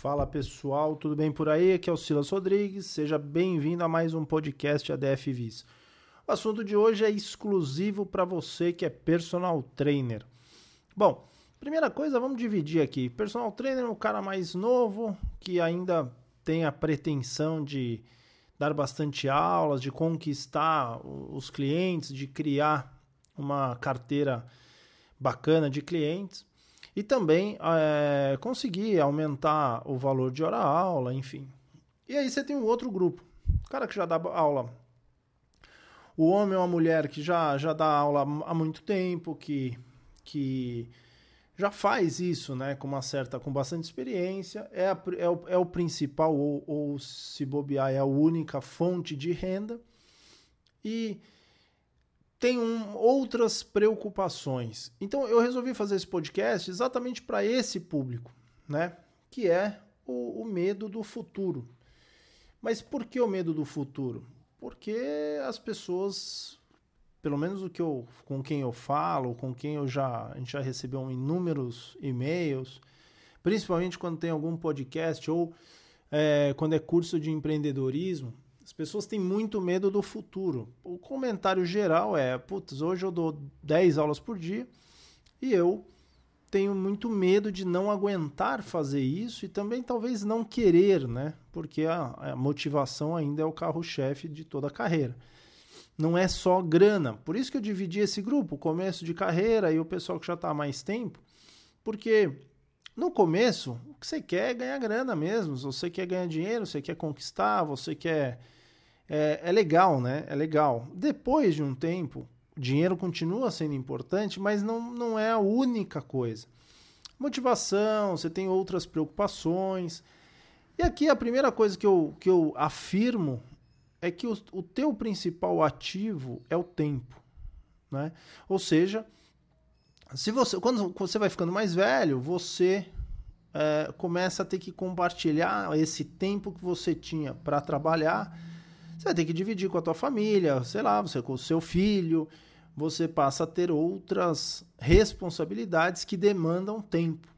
Fala pessoal, tudo bem por aí? Aqui é o Silas Rodrigues, seja bem-vindo a mais um podcast ADF Vis. O assunto de hoje é exclusivo para você que é personal trainer. Bom, primeira coisa, vamos dividir aqui. Personal trainer é um cara mais novo que ainda tem a pretensão de dar bastante aulas, de conquistar os clientes, de criar uma carteira bacana de clientes e também é, conseguir aumentar o valor de hora-aula, enfim. E aí você tem um outro grupo, o cara que já dá aula. O homem ou a mulher que já, já dá aula há muito tempo, que, que já faz isso né, com uma certa, com bastante experiência, é, a, é, o, é o principal, ou, ou se bobear, é a única fonte de renda. E tem um, outras preocupações. Então eu resolvi fazer esse podcast exatamente para esse público, né? Que é o, o, medo do futuro. Mas por que o medo do futuro? Porque as pessoas, pelo menos o que eu, com quem eu falo, com quem eu já, a gente já recebeu inúmeros e-mails, principalmente quando tem algum podcast ou é, quando é curso de empreendedorismo, as pessoas têm muito medo do futuro. O comentário geral é: putz, hoje eu dou 10 aulas por dia e eu tenho muito medo de não aguentar fazer isso e também talvez não querer, né? Porque a, a motivação ainda é o carro-chefe de toda a carreira. Não é só grana. Por isso que eu dividi esse grupo, começo de carreira e o pessoal que já está há mais tempo, porque no começo, o que você quer é ganhar grana mesmo. Você quer ganhar dinheiro, você quer conquistar, você quer é, é legal, né? É legal. Depois de um tempo, dinheiro continua sendo importante, mas não, não é a única coisa. Motivação, você tem outras preocupações. E aqui a primeira coisa que eu, que eu afirmo é que o, o teu principal ativo é o tempo. Né? Ou seja, se você, quando você vai ficando mais velho, você é, começa a ter que compartilhar esse tempo que você tinha para trabalhar você vai ter que dividir com a tua família, sei lá, você com o seu filho, você passa a ter outras responsabilidades que demandam tempo.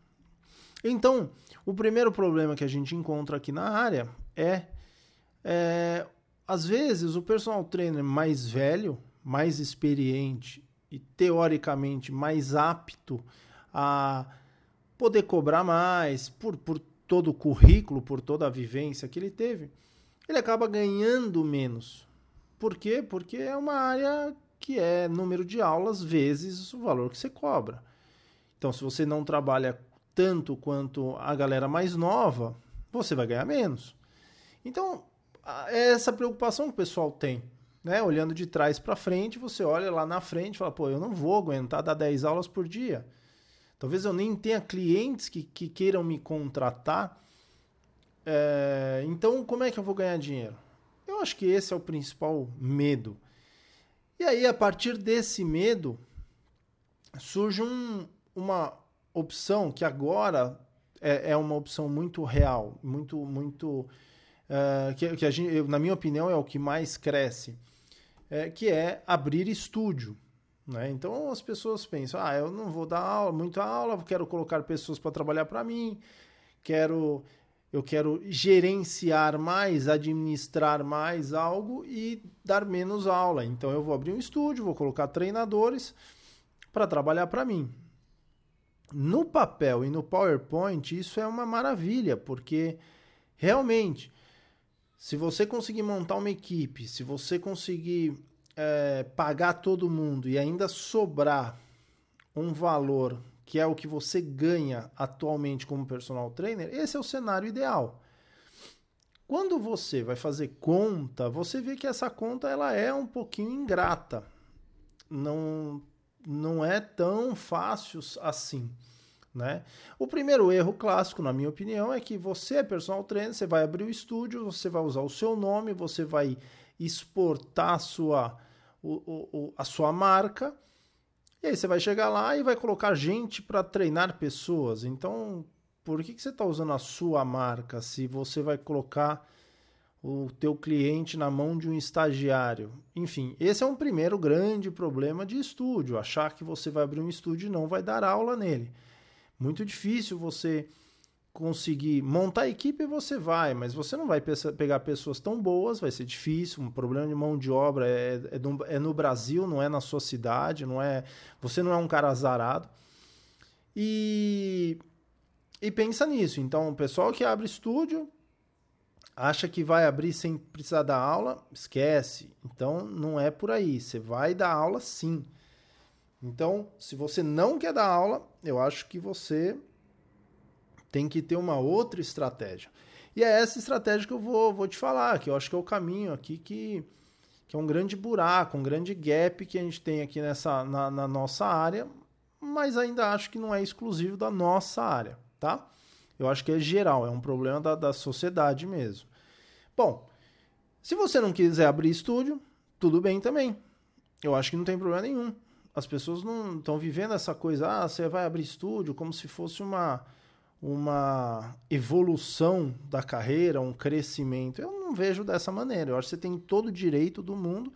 Então, o primeiro problema que a gente encontra aqui na área é, é às vezes o personal trainer mais velho, mais experiente e teoricamente mais apto a poder cobrar mais por, por todo o currículo, por toda a vivência que ele teve, ele acaba ganhando menos. Por quê? Porque é uma área que é número de aulas vezes o valor que você cobra. Então, se você não trabalha tanto quanto a galera mais nova, você vai ganhar menos. Então, é essa preocupação que o pessoal tem. Né? Olhando de trás para frente, você olha lá na frente e fala: pô, eu não vou aguentar dar 10 aulas por dia. Talvez eu nem tenha clientes que, que queiram me contratar é, então, como é que eu vou ganhar dinheiro? Eu acho que esse é o principal medo. E aí, a partir desse medo, surge um, uma opção que agora é, é, uma opção muito real, muito, muito. Uh, que, que gente, na minha opinião, é o que mais cresce, é, que é abrir estúdio. Né? Então as pessoas pensam: ah, eu não vou dar aula, muita aula, quero colocar pessoas para trabalhar para mim, quero eu quero gerenciar mais, administrar mais algo e dar menos aula. Então eu vou abrir um estúdio, vou colocar treinadores para trabalhar para mim. No papel e no PowerPoint, isso é uma maravilha, porque realmente, se você conseguir montar uma equipe, se você conseguir é, pagar todo mundo e ainda sobrar um valor que é o que você ganha atualmente como personal trainer, esse é o cenário ideal. Quando você vai fazer conta, você vê que essa conta ela é um pouquinho ingrata. Não, não é tão fácil assim. Né? O primeiro erro clássico, na minha opinião, é que você é personal trainer, você vai abrir o estúdio, você vai usar o seu nome, você vai exportar a sua, o, o, a sua marca e aí você vai chegar lá e vai colocar gente para treinar pessoas. Então, por que, que você está usando a sua marca se você vai colocar o teu cliente na mão de um estagiário? Enfim, esse é um primeiro grande problema de estúdio. Achar que você vai abrir um estúdio e não vai dar aula nele. Muito difícil você conseguir montar a equipe, você vai, mas você não vai pegar pessoas tão boas, vai ser difícil. Um problema de mão de obra é, é, no, é no Brasil, não é na sua cidade, não é. Você não é um cara azarado. E, e pensa nisso. Então, o pessoal que abre estúdio acha que vai abrir sem precisar dar aula, esquece. Então, não é por aí. Você vai dar aula sim. Então, se você não quer dar aula, eu acho que você tem que ter uma outra estratégia. E é essa estratégia que eu vou, vou te falar, que eu acho que é o caminho aqui que, que é um grande buraco, um grande gap que a gente tem aqui nessa, na, na nossa área, mas ainda acho que não é exclusivo da nossa área, tá? Eu acho que é geral, é um problema da, da sociedade mesmo. Bom, se você não quiser abrir estúdio, tudo bem também. Eu acho que não tem problema nenhum. As pessoas não estão vivendo essa coisa, ah, você vai abrir estúdio como se fosse uma, uma evolução da carreira, um crescimento. Eu não vejo dessa maneira. Eu acho que você tem todo o direito do mundo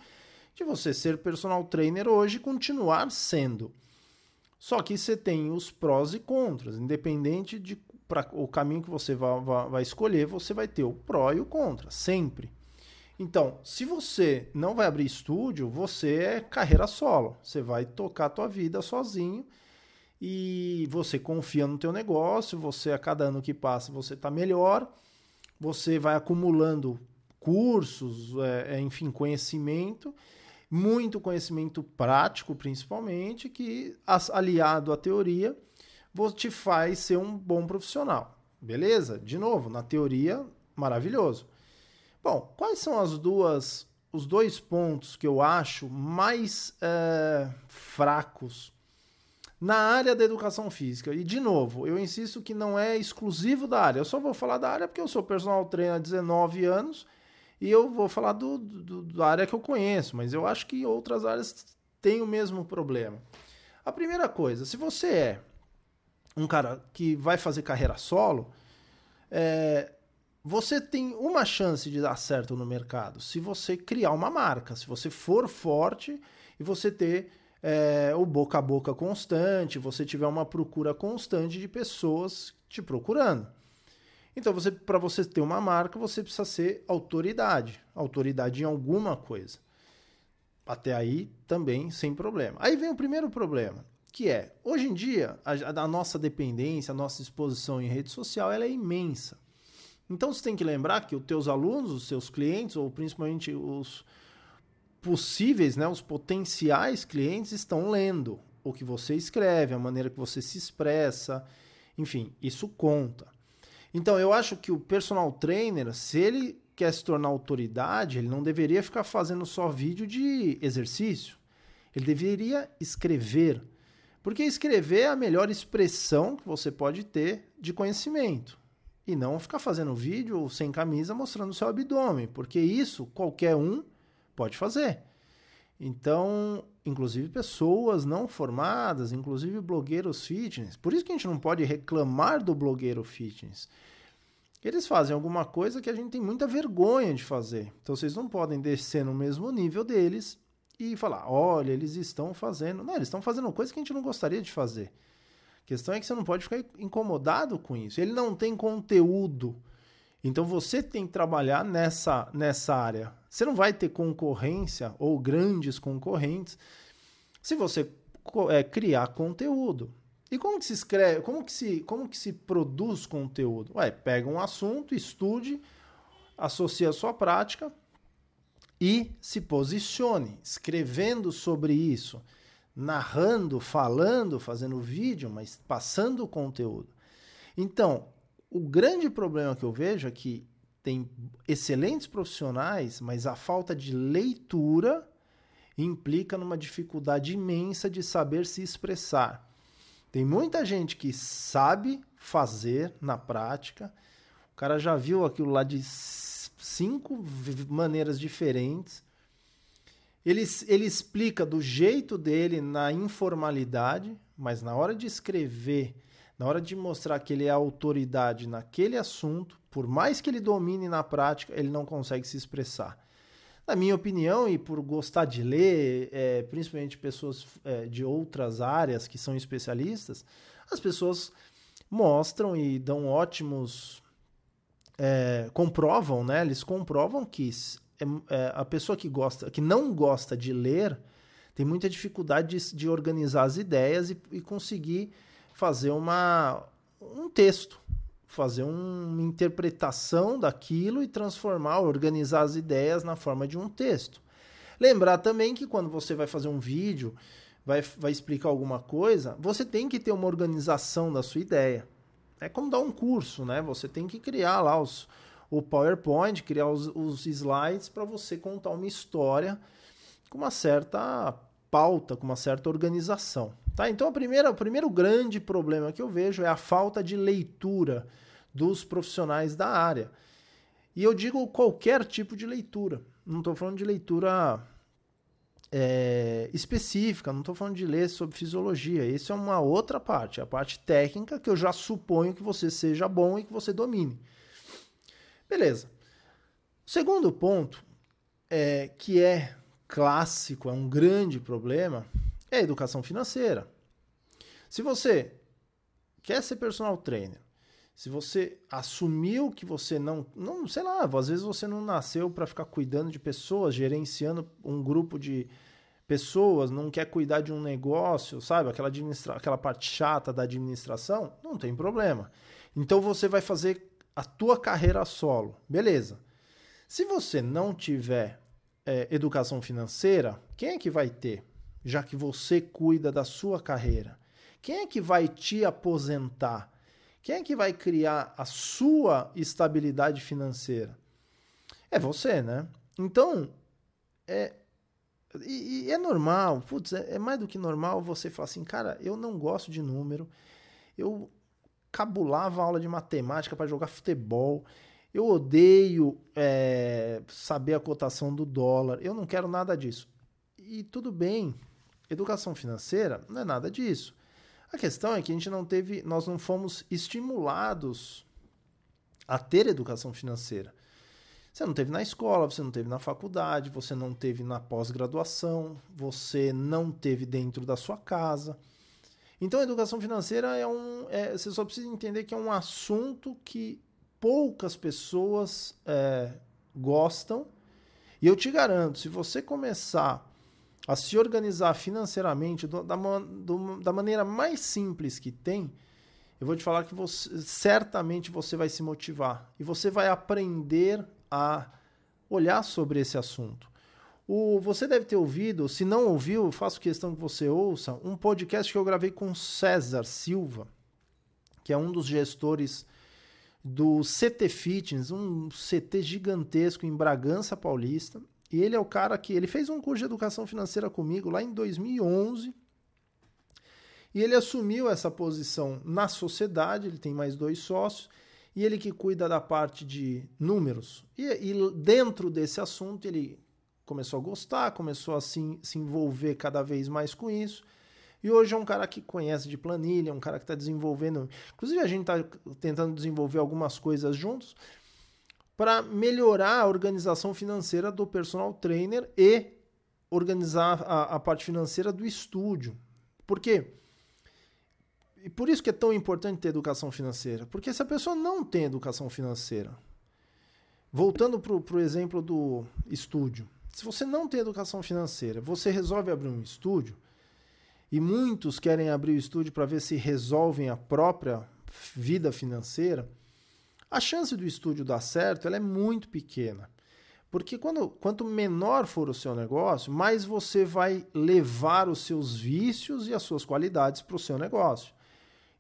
de você ser personal trainer hoje e continuar sendo. Só que você tem os prós e contras, independente de pra, o caminho que você vai, vai, vai escolher, você vai ter o pró e o contra, sempre. Então, se você não vai abrir estúdio, você é carreira solo. Você vai tocar a tua vida sozinho e você confia no teu negócio, você a cada ano que passa você está melhor, você vai acumulando cursos, é, é, enfim, conhecimento, muito conhecimento prático principalmente, que aliado à teoria te faz ser um bom profissional. Beleza? De novo, na teoria, maravilhoso. Bom, quais são as duas, os dois pontos que eu acho mais é, fracos na área da educação física. E, de novo, eu insisto que não é exclusivo da área. Eu só vou falar da área porque eu sou personal trainer há 19 anos e eu vou falar do, do, da área que eu conheço, mas eu acho que outras áreas têm o mesmo problema. A primeira coisa, se você é um cara que vai fazer carreira solo, é, você tem uma chance de dar certo no mercado se você criar uma marca, se você for forte e você ter é, o boca a boca constante, você tiver uma procura constante de pessoas te procurando. Então, você, para você ter uma marca, você precisa ser autoridade, autoridade em alguma coisa. Até aí também sem problema. Aí vem o primeiro problema, que é hoje em dia a, a nossa dependência, a nossa exposição em rede social, ela é imensa. Então você tem que lembrar que os teus alunos, os seus clientes, ou principalmente os, possíveis, né, os potenciais clientes estão lendo o que você escreve, a maneira que você se expressa, enfim, isso conta. Então, eu acho que o personal trainer, se ele quer se tornar autoridade, ele não deveria ficar fazendo só vídeo de exercício. Ele deveria escrever. Porque escrever é a melhor expressão que você pode ter de conhecimento. E não ficar fazendo vídeo sem camisa mostrando o seu abdômen. Porque isso qualquer um Pode fazer. Então, inclusive pessoas não formadas, inclusive blogueiros fitness. Por isso que a gente não pode reclamar do blogueiro fitness. Eles fazem alguma coisa que a gente tem muita vergonha de fazer. Então vocês não podem descer no mesmo nível deles e falar: olha, eles estão fazendo. Não, eles estão fazendo coisa que a gente não gostaria de fazer. A questão é que você não pode ficar incomodado com isso. Ele não tem conteúdo então você tem que trabalhar nessa, nessa área. Você não vai ter concorrência ou grandes concorrentes se você é, criar conteúdo. E como que se escreve, como que se, como que se produz conteúdo? Ué, pega um assunto, estude, associe a sua prática e se posicione, escrevendo sobre isso, narrando, falando, fazendo vídeo, mas passando o conteúdo. Então, o grande problema que eu vejo é que tem excelentes profissionais, mas a falta de leitura implica numa dificuldade imensa de saber se expressar. Tem muita gente que sabe fazer na prática, o cara já viu aquilo lá de cinco maneiras diferentes. Ele, ele explica do jeito dele na informalidade, mas na hora de escrever na hora de mostrar que ele é autoridade naquele assunto, por mais que ele domine na prática, ele não consegue se expressar. Na minha opinião, e por gostar de ler, é, principalmente pessoas é, de outras áreas que são especialistas, as pessoas mostram e dão ótimos. É, comprovam, né? Eles comprovam que é, é, a pessoa que gosta, que não gosta de ler, tem muita dificuldade de, de organizar as ideias e, e, conseguir fazer uma, um texto, fazer uma interpretação daquilo e transformar, organizar as ideias na forma de um texto. Lembrar também que quando você vai fazer um vídeo, vai, vai explicar alguma coisa, você tem que ter uma organização da sua ideia. É como dar um curso, né? Você tem que criar lá os, o PowerPoint, criar os, os slides para você contar uma história com uma certa pauta, com uma certa organização. Tá? Então, a primeira, o primeiro grande problema que eu vejo é a falta de leitura dos profissionais da área. E eu digo qualquer tipo de leitura. Não estou falando de leitura é, específica, não estou falando de ler sobre fisiologia. Isso é uma outra parte, a parte técnica que eu já suponho que você seja bom e que você domine. Beleza. Segundo ponto, é, que é clássico, é um grande problema, é a educação financeira. Se você quer ser personal trainer, se você assumiu que você não, não sei lá, às vezes você não nasceu para ficar cuidando de pessoas, gerenciando um grupo de pessoas, não quer cuidar de um negócio, sabe? Aquela, administra aquela parte chata da administração, não tem problema. Então você vai fazer a tua carreira solo, beleza? Se você não tiver é, educação financeira, quem é que vai ter? Já que você cuida da sua carreira, quem é que vai te aposentar? Quem é que vai criar a sua estabilidade financeira? É você, né? Então, é, e, e é normal, putz, é, é, mais do que normal você falar assim, cara, eu não gosto de número, eu cabulava aula de matemática para jogar futebol, eu odeio é, saber a cotação do dólar, eu não quero nada disso. E tudo bem, educação financeira não é nada disso. A questão é que a gente não teve, nós não fomos estimulados a ter educação financeira. Você não teve na escola, você não teve na faculdade, você não teve na pós-graduação, você não teve dentro da sua casa. Então, a educação financeira é um. É, você só precisa entender que é um assunto que poucas pessoas é, gostam. E eu te garanto, se você começar a se organizar financeiramente do, da, do, da maneira mais simples que tem, eu vou te falar que você, certamente você vai se motivar e você vai aprender a olhar sobre esse assunto. O, você deve ter ouvido, se não ouviu, faço questão que você ouça, um podcast que eu gravei com César Silva, que é um dos gestores do CT Fitness, um CT gigantesco em Bragança Paulista. E ele é o cara que ele fez um curso de educação financeira comigo lá em 2011. E ele assumiu essa posição na sociedade, ele tem mais dois sócios, e ele que cuida da parte de números. E, e dentro desse assunto ele começou a gostar, começou a se, se envolver cada vez mais com isso. E hoje é um cara que conhece de planilha, um cara que está desenvolvendo. Inclusive, a gente está tentando desenvolver algumas coisas juntos para melhorar a organização financeira do personal trainer e organizar a, a, parte financeira do estúdio. Por quê? E por isso que é tão importante ter educação financeira. Porque se a pessoa não tem educação financeira, voltando para o exemplo do estúdio, se você não tem educação financeira, você resolve abrir um estúdio, e muitos querem abrir o estúdio para ver se resolvem a própria vida financeira a chance do estúdio dar certo ela é muito pequena. Porque quando, quanto menor for o seu negócio, mais você vai levar os seus vícios e as suas qualidades para o seu negócio.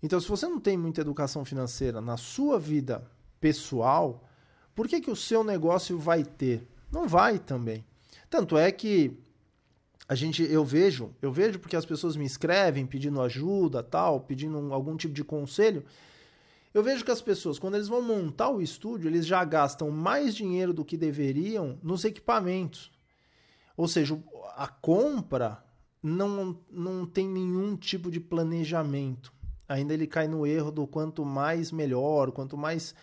Então, se você não tem muita educação financeira na sua vida pessoal, por que, que o seu negócio vai ter? Não vai também. Tanto é que a gente, eu vejo, eu vejo porque as pessoas me escrevem pedindo ajuda, tal, pedindo algum tipo de conselho. Eu vejo que as pessoas, quando eles vão montar o estúdio, eles já gastam mais dinheiro do que deveriam nos equipamentos. Ou seja, a compra não, não tem nenhum tipo de planejamento. Ainda ele cai no erro do quanto mais melhor, quanto mais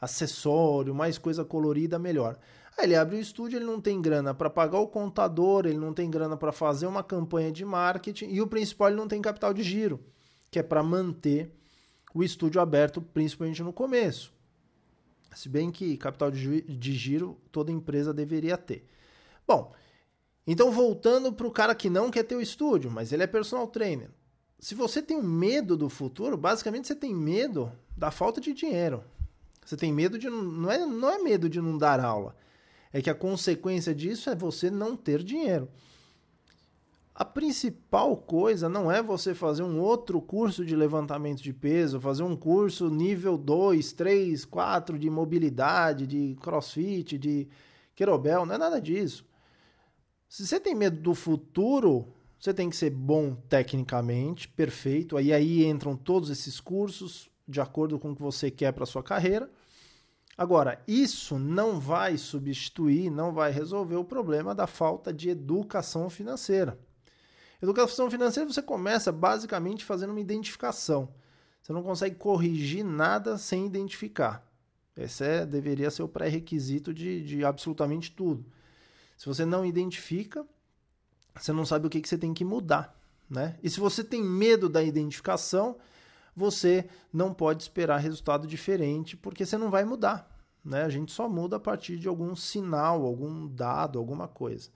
acessório, mais coisa colorida, melhor. Aí ele abre o estúdio, ele não tem grana para pagar o contador, ele não tem grana para fazer uma campanha de marketing e o principal, ele não tem capital de giro, que é para manter o estúdio aberto, principalmente no começo. Se bem que capital de, de giro toda empresa deveria ter. Bom, então voltando para o cara que não quer ter o estúdio, mas ele é personal trainer. Se você tem um medo do futuro, basicamente você tem medo da falta de dinheiro. Você tem medo de. Não é, não é medo de não dar aula. É que a consequência disso é você não ter dinheiro. A principal coisa não é você fazer um outro curso de levantamento de peso, fazer um curso nível 2, 3, 4 de mobilidade, de crossfit, de querobel, não é nada disso. Se você tem medo do futuro, você tem que ser bom tecnicamente, perfeito. Aí aí entram todos esses cursos de acordo com o que você quer para sua carreira. Agora, isso não vai substituir, não vai resolver o problema da falta de educação financeira. Educação financeira você começa basicamente fazendo uma identificação. Você não consegue corrigir nada sem identificar. Esse é, deveria ser o pré-requisito de, de absolutamente tudo. Se você não identifica, você não sabe o que, que você tem que mudar. Né? E se você tem medo da identificação, você não pode esperar resultado diferente, porque você não vai mudar. Né? A gente só muda a partir de algum sinal, algum dado, alguma coisa.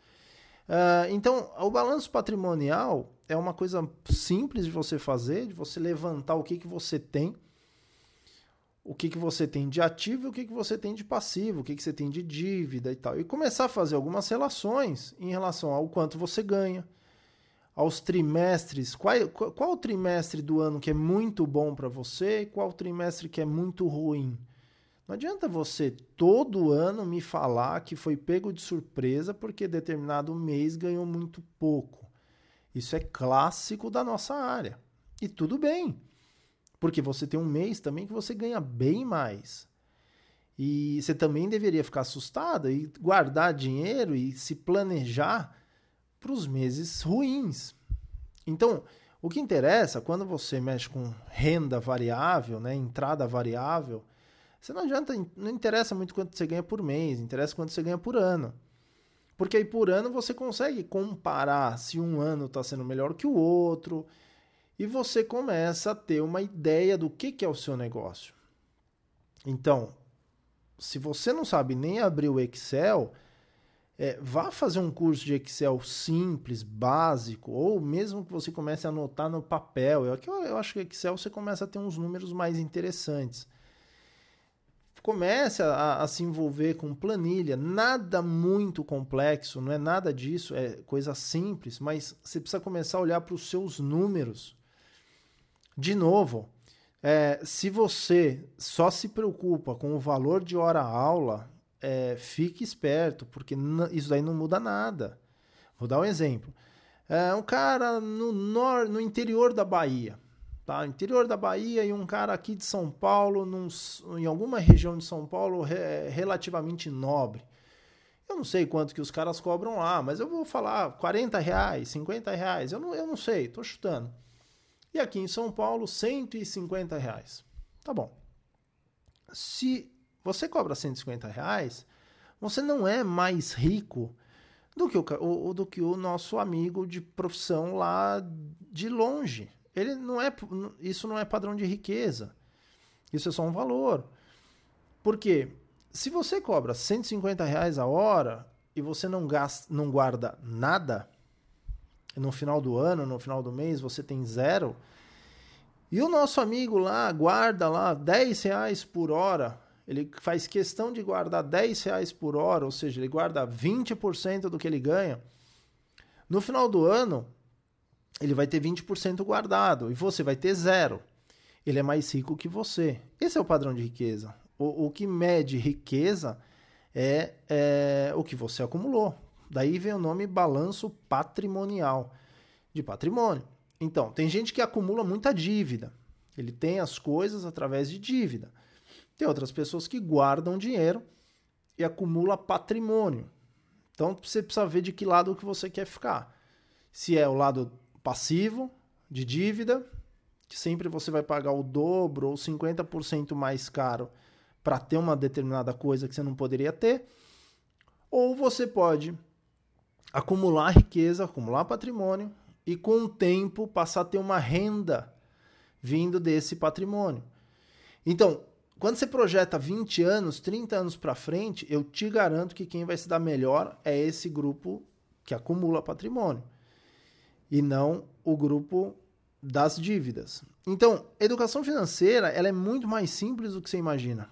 Uh, então, o balanço patrimonial é uma coisa simples de você fazer, de você levantar o que, que você tem, o que, que você tem de ativo e o que, que você tem de passivo, o que, que você tem de dívida e tal. E começar a fazer algumas relações em relação ao quanto você ganha, aos trimestres, qual, qual o trimestre do ano que é muito bom para você e qual o trimestre que é muito ruim. Não adianta você todo ano me falar que foi pego de surpresa porque determinado mês ganhou muito pouco. Isso é clássico da nossa área. E tudo bem, porque você tem um mês também que você ganha bem mais. E você também deveria ficar assustado e guardar dinheiro e se planejar para os meses ruins. Então, o que interessa quando você mexe com renda variável, né, entrada variável, você não adianta, não interessa muito quanto você ganha por mês, interessa quanto você ganha por ano. Porque aí por ano você consegue comparar se um ano está sendo melhor que o outro e você começa a ter uma ideia do que, que é o seu negócio. Então, se você não sabe nem abrir o Excel, é, vá fazer um curso de Excel simples, básico, ou mesmo que você comece a anotar no papel. Eu, eu acho que Excel você começa a ter uns números mais interessantes. Comece a, a, se envolver com planilha, nada muito complexo, não é nada disso, é coisa simples, mas você precisa começar a olhar para os seus números. De novo, é, se você só se preocupa com o valor de hora-aula, é, fique esperto, porque isso daí não muda nada. Vou dar um exemplo. É, um cara no, no interior da Bahia, tá? Interior da Bahia e um cara aqui de São Paulo, num, em alguma região de São Paulo re, relativamente nobre. Eu não sei quanto que os caras cobram lá, mas eu vou falar 40 reais, 50 reais, eu não, eu não sei, tô chutando. E aqui em São Paulo, 150 reais. Tá bom. Se você cobra 150 reais, você não é mais rico do que o, do que o nosso amigo de profissão lá de longe. Ele não é, isso não é padrão de riqueza. Isso é só um valor. Porque se você cobra 150 reais a hora e você não gasta, não guarda nada, no final do ano, no final do mês, você tem zero. E o nosso amigo lá guarda lá 10 reais por hora ele faz questão de guardar 10 reais por hora, ou seja, ele guarda 20% do que ele ganha. No final do ano, ele vai ter 20% guardado e você vai ter zero. Ele é mais rico que você. Esse é o padrão de riqueza. O, o que mede riqueza é, é o que você acumulou. Daí vem o nome balanço patrimonial de patrimônio. Então, tem gente que acumula muita dívida. Ele tem as coisas através de dívida. Tem outras pessoas que guardam dinheiro e acumula patrimônio. Então você precisa ver de que lado que você quer ficar. Se é o lado passivo, de dívida, que sempre você vai pagar o dobro ou 50% mais caro para ter uma determinada coisa que você não poderia ter, ou você pode acumular riqueza, acumular patrimônio e com o tempo passar a ter uma renda vindo desse patrimônio. Então, quando você projeta 20 anos, 30 anos para frente, eu te garanto que quem vai se dar melhor é esse grupo que acumula patrimônio e não o grupo das dívidas. Então, educação financeira, ela é muito mais simples do que você imagina.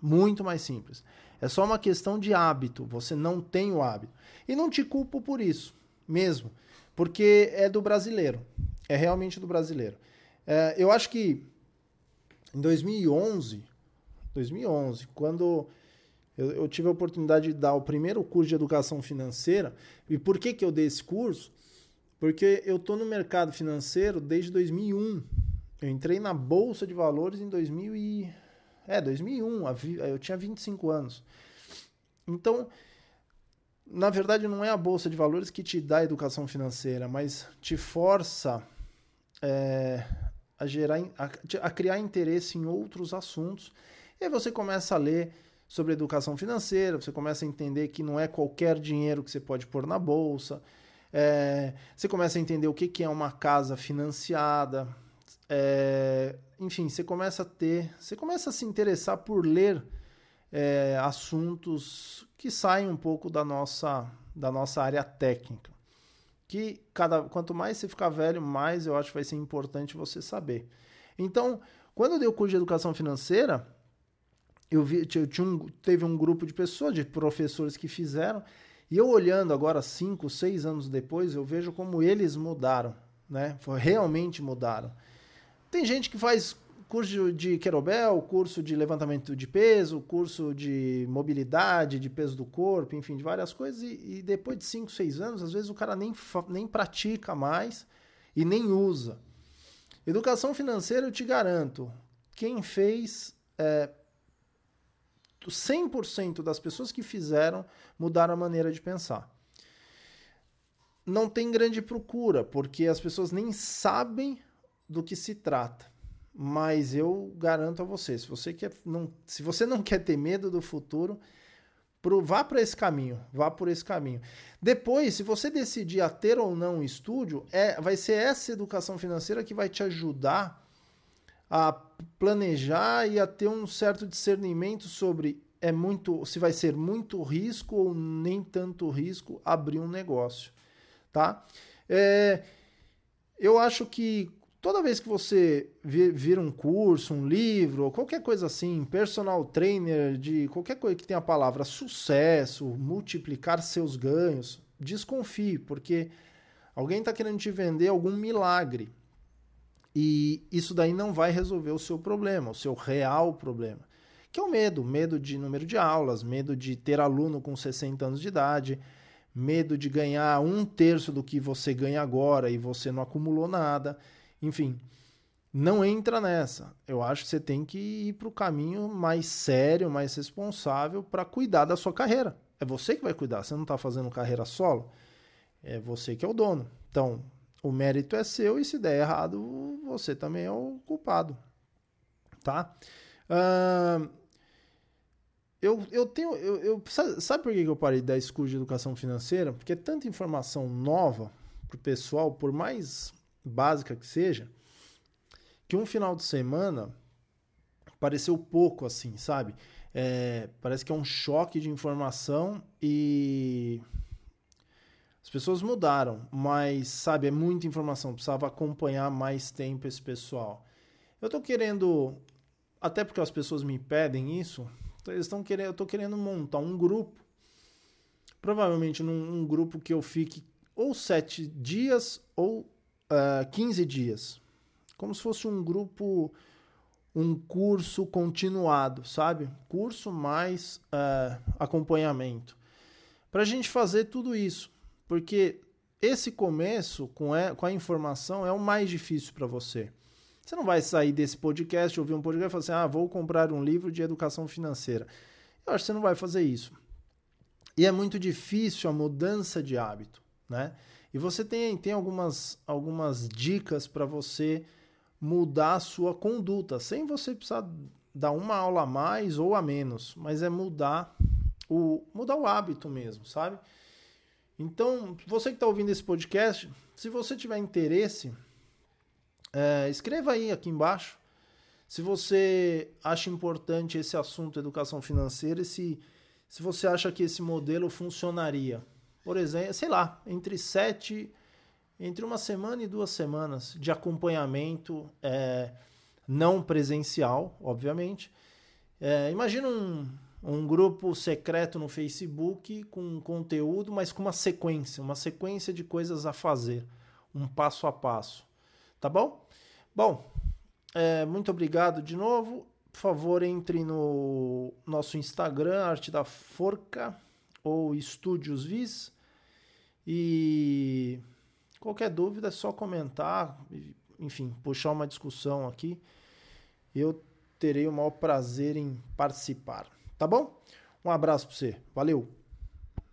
Muito mais simples. É só uma questão de hábito. Você não tem o hábito. E não te culpo por isso, mesmo. Porque é do brasileiro. É realmente do brasileiro. É, eu acho que em 2011, 2011, quando eu, eu, tive a oportunidade de dar o primeiro curso de educação financeira, e por que, que eu dei esse curso? Porque eu estou no mercado financeiro desde 2001. Eu entrei na Bolsa de Valores em 2000 e... É, 2001. Eu tinha 25 anos. Então, na verdade, não é a Bolsa de Valores que te dá educação financeira, mas te força é, a, gerar, a, a criar interesse em outros assuntos. E aí você começa a ler sobre educação financeira, você começa a entender que não é qualquer dinheiro que você pode pôr na bolsa, é, você começa a entender o que, que é uma casa financiada. É, enfim, você começa a ter. Você começa a se interessar por ler é, assuntos que saem um pouco da nossa, da nossa área técnica. Que cada, quanto mais você ficar velho, mais eu acho que vai ser importante você saber. Então, quando eu dei o curso de educação financeira, eu vi, eu tinha um, teve um grupo de pessoas, de professores que fizeram, e eu olhando agora, cinco, seis anos depois, eu vejo como eles mudaram, né? Realmente mudaram. Tem gente que faz curso de querobel, curso de levantamento de peso, curso de mobilidade, de peso do corpo, enfim, de várias coisas, e, e depois de cinco, seis anos, às vezes o cara nem, nem pratica mais e nem usa. Educação financeira, eu te garanto, quem fez é, 100% das pessoas que fizeram mudaram a maneira de pensar. Não tem grande procura, porque as pessoas nem sabem do que se trata. Mas eu garanto a você, se você, quer, não, se você não quer ter medo do futuro, pro, vá para esse caminho, vá por esse caminho. Depois, se você decidir a ter ou não um estúdio, é, vai ser essa educação financeira que vai te ajudar a planejar e a ter um certo discernimento sobre é muito, se vai ser muito risco ou nem tanto risco abrir um negócio, tá? É, eu acho que toda vez que você vir um curso, um livro, qualquer coisa assim, personal trainer de qualquer coisa que tenha a palavra sucesso, multiplicar seus ganhos, desconfie, porque alguém está querendo te vender algum milagre. E isso daí não vai resolver o seu problema, o seu real problema. Que é o medo, medo de número de aulas, medo de ter aluno com 60 anos de idade, medo de ganhar um terço do que você ganha agora e você não acumulou nada. Enfim, não entra nessa. Eu acho que você tem que ir para o caminho mais sério, mais responsável para cuidar da sua carreira. É você que vai cuidar. Você não está fazendo carreira solo. É você que é o dono. Então, o mérito é seu e se der errado, você também é o culpado, tá? Uh, eu, eu tenho. Eu, eu, sabe, por que eu parei de dar esse curso de educação financeira? Porque é tanta informação nova pro pessoal, por mais básica que seja, que um final de semana pareceu pouco assim, sabe? É, parece que é um choque de informação e as pessoas mudaram, mas, sabe, é muita informação, precisava acompanhar mais tempo esse pessoal. Eu tô querendo, até porque as pessoas me pedem isso, eles estão querendo, eu tô querendo montar um grupo, provavelmente num um grupo que eu fique ou sete dias ou uh, ah, 15 dias, como se fosse um grupo, um curso continuado, sabe? Curso mais uh, acompanhamento, para a gente fazer tudo isso. Porque esse começo com a, com a informação é o mais difícil para você. Você não vai sair desse podcast, ouvir um podcast e falar assim: ah, vou comprar um livro de educação financeira. Eu acho que você não vai fazer isso. E é muito difícil a mudança de hábito, né? E você tem, tem algumas, algumas dicas para você mudar a sua conduta, sem você precisar dar uma aula a mais ou a menos, mas é mudar o, mudar o hábito mesmo, sabe? Então, você que está ouvindo esse podcast, se você tiver interesse, É, escreva aí aqui embaixo se você acha importante esse assunto educação financeira e se, se você acha que esse modelo funcionaria. Por exemplo, sei lá, entre sete, entre uma semana e duas semanas de acompanhamento é, não presencial, obviamente. É, imagina um, um grupo secreto no Facebook com conteúdo, mas com uma sequência, uma sequência de coisas a fazer, um passo a passo. Tá bom? Bom, é, muito obrigado de novo. Por favor, entre no nosso Instagram, Arte da Forca ou Estúdios Vis. E qualquer dúvida é só comentar, enfim, puxar uma discussão aqui. Eu terei o maior prazer em participar. Tá bom? Um abraço para você. Valeu!